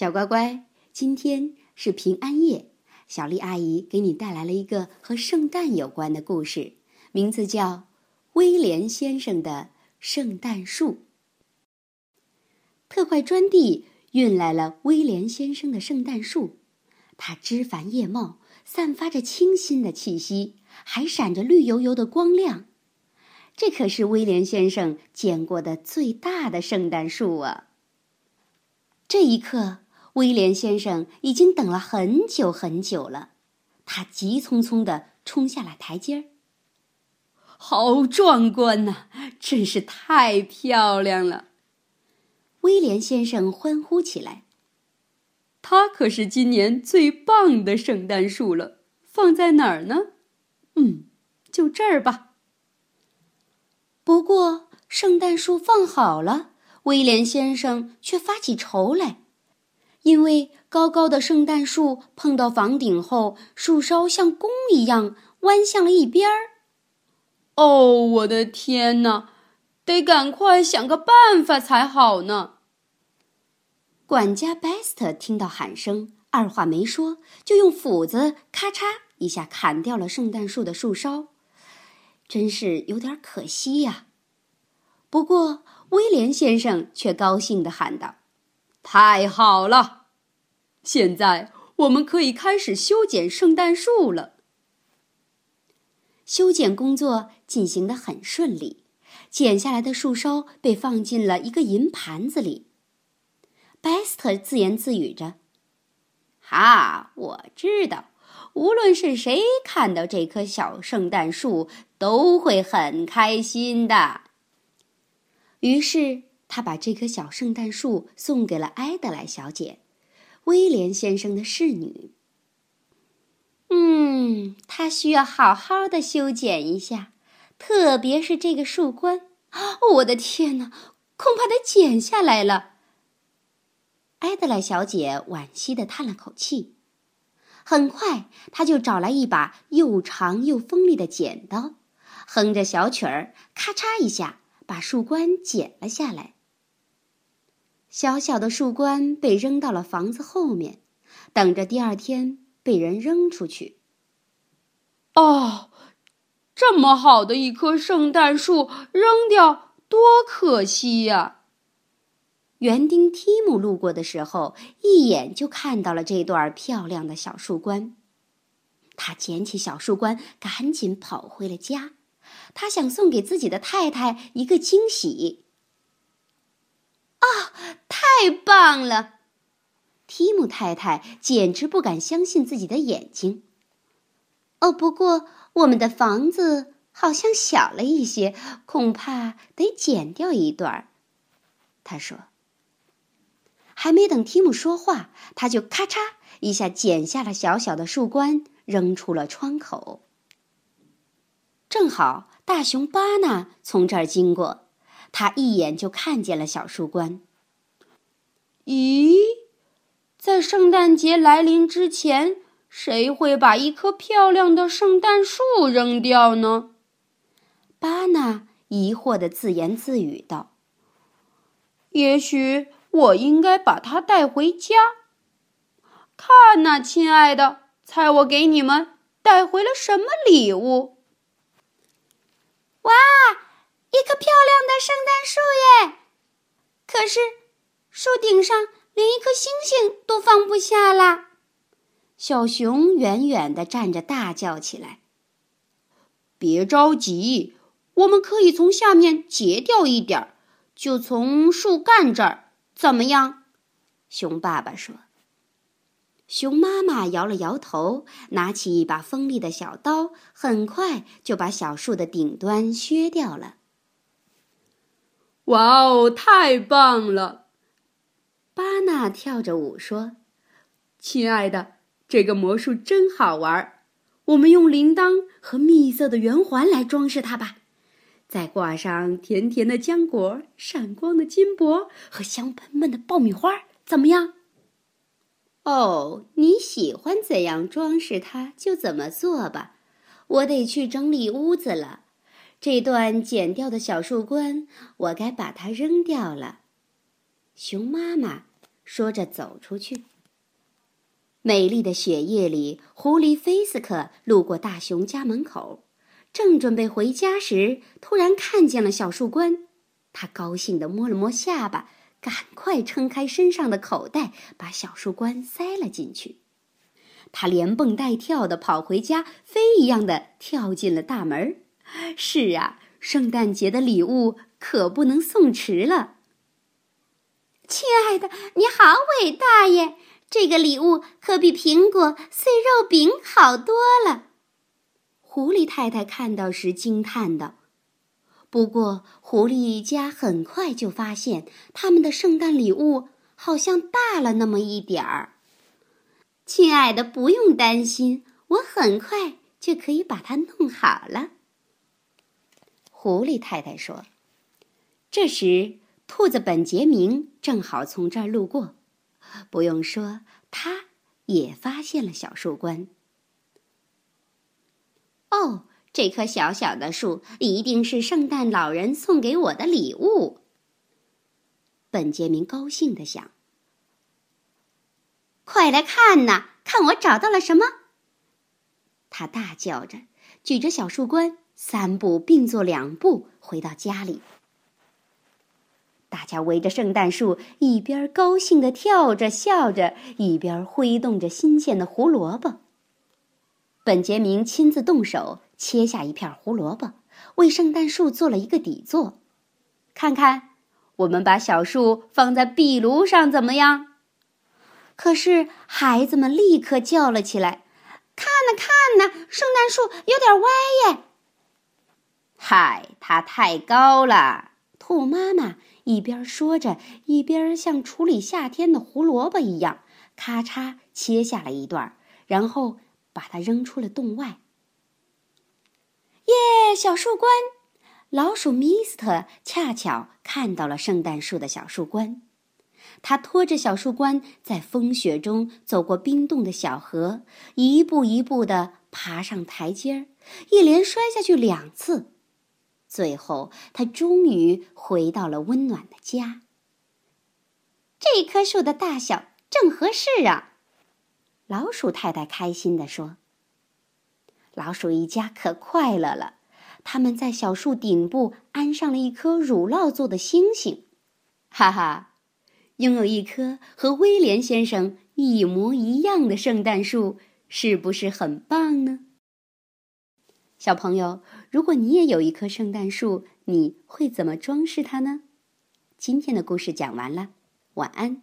小乖乖，今天是平安夜，小丽阿姨给你带来了一个和圣诞有关的故事，名字叫《威廉先生的圣诞树》。特快专递运来了威廉先生的圣诞树，它枝繁叶茂，散发着清新的气息，还闪着绿油油的光亮。这可是威廉先生见过的最大的圣诞树啊！这一刻，威廉先生已经等了很久很久了。他急匆匆地冲下了台阶儿。好壮观呐！真是太漂亮了！威廉先生欢呼起来。他可是今年最棒的圣诞树了。放在哪儿呢？嗯，就这儿吧。不过，圣诞树放好了。威廉先生却发起愁来，因为高高的圣诞树碰到房顶后，树梢像弓一样弯向了一边儿。哦，我的天哪！得赶快想个办法才好呢。管家 Best 听到喊声，二话没说，就用斧子咔嚓一下砍掉了圣诞树的树梢，真是有点可惜呀。不过，威廉先生却高兴地喊道：“太好了！现在我们可以开始修剪圣诞树了。”修剪工作进行得很顺利，剪下来的树梢被放进了一个银盘子里。贝斯特自言自语着：“哈，我知道，无论是谁看到这棵小圣诞树，都会很开心的。”于是，他把这棵小圣诞树送给了埃德莱小姐，威廉先生的侍女。嗯，他需要好好的修剪一下，特别是这个树冠。我的天哪，恐怕得剪下来了。埃德莱小姐惋惜的叹了口气。很快，她就找来一把又长又锋利的剪刀，哼着小曲儿，咔嚓一下。把树冠剪了下来。小小的树冠被扔到了房子后面，等着第二天被人扔出去。哦，这么好的一棵圣诞树扔掉，多可惜呀！园丁提姆路过的时候，一眼就看到了这段漂亮的小树冠。他捡起小树冠，赶紧跑回了家。他想送给自己的太太一个惊喜。啊，太棒了！提姆太太简直不敢相信自己的眼睛。哦，不过我们的房子好像小了一些，恐怕得剪掉一段儿。他说。还没等提姆说话，他就咔嚓一下剪下了小小的树冠，扔出了窗口。正好大熊巴纳从这儿经过，他一眼就看见了小树冠。咦，在圣诞节来临之前，谁会把一棵漂亮的圣诞树扔掉呢？巴纳疑惑的自言自语道：“也许我应该把它带回家。看呐，亲爱的，猜我给你们带回了什么礼物？”哇，一棵漂亮的圣诞树耶！可是树顶上连一颗星星都放不下啦。小熊远远的站着，大叫起来：“别着急，我们可以从下面截掉一点儿，就从树干这儿，怎么样？”熊爸爸说。熊妈妈摇了摇头，拿起一把锋利的小刀，很快就把小树的顶端削掉了。哇哦，太棒了！巴纳跳着舞说：“亲爱的，这个魔术真好玩。我们用铃铛和蜜色的圆环来装饰它吧，再挂上甜甜的浆果、闪光的金箔和香喷喷的爆米花，怎么样？”哦，你喜欢怎样装饰它就怎么做吧。我得去整理屋子了。这段剪掉的小树冠，我该把它扔掉了。熊妈妈说着走出去。美丽的雪夜里，狐狸菲斯克路过大熊家门口，正准备回家时，突然看见了小树冠。他高兴地摸了摸下巴，赶快撑开身上的口袋，把小树冠塞了进去。他连蹦带跳地跑回家，飞一样的跳进了大门。是啊，圣诞节的礼物可不能送迟了。亲爱的，你好伟大耶！这个礼物可比苹果、碎肉饼好多了。狐狸太太看到时惊叹道。不过，狐狸一家很快就发现，他们的圣诞礼物好像大了那么一点儿。亲爱的，不用担心，我很快就可以把它弄好了。狐狸太太说。这时，兔子本杰明正好从这儿路过。不用说，他也发现了小树冠。哦，这棵小小的树一定是圣诞老人送给我的礼物。本杰明高兴的想：“快来看呐，看我找到了什么！”他大叫着，举着小树冠，三步并作两步回到家里。大家围着圣诞树，一边高兴地跳着、笑着，一边挥动着新鲜的胡萝卜。本杰明亲自动手切下一片胡萝卜，为圣诞树做了一个底座。看看，我们把小树放在壁炉上怎么样？可是孩子们立刻叫了起来：“看呐，看呐，圣诞树有点歪耶！”嗨，它太高了。兔妈妈一边说着，一边像处理夏天的胡萝卜一样，咔嚓切下了一段，然后把它扔出了洞外。耶！小树冠，老鼠米斯特恰巧看到了圣诞树的小树冠，他拖着小树冠在风雪中走过冰冻的小河，一步一步的爬上台阶儿，一连摔下去两次。最后，他终于回到了温暖的家。这棵树的大小正合适啊！老鼠太太开心地说。老鼠一家可快乐了，他们在小树顶部安上了一颗乳酪做的星星。哈哈，拥有一棵和威廉先生一模一样的圣诞树，是不是很棒呢？小朋友，如果你也有一棵圣诞树，你会怎么装饰它呢？今天的故事讲完了，晚安。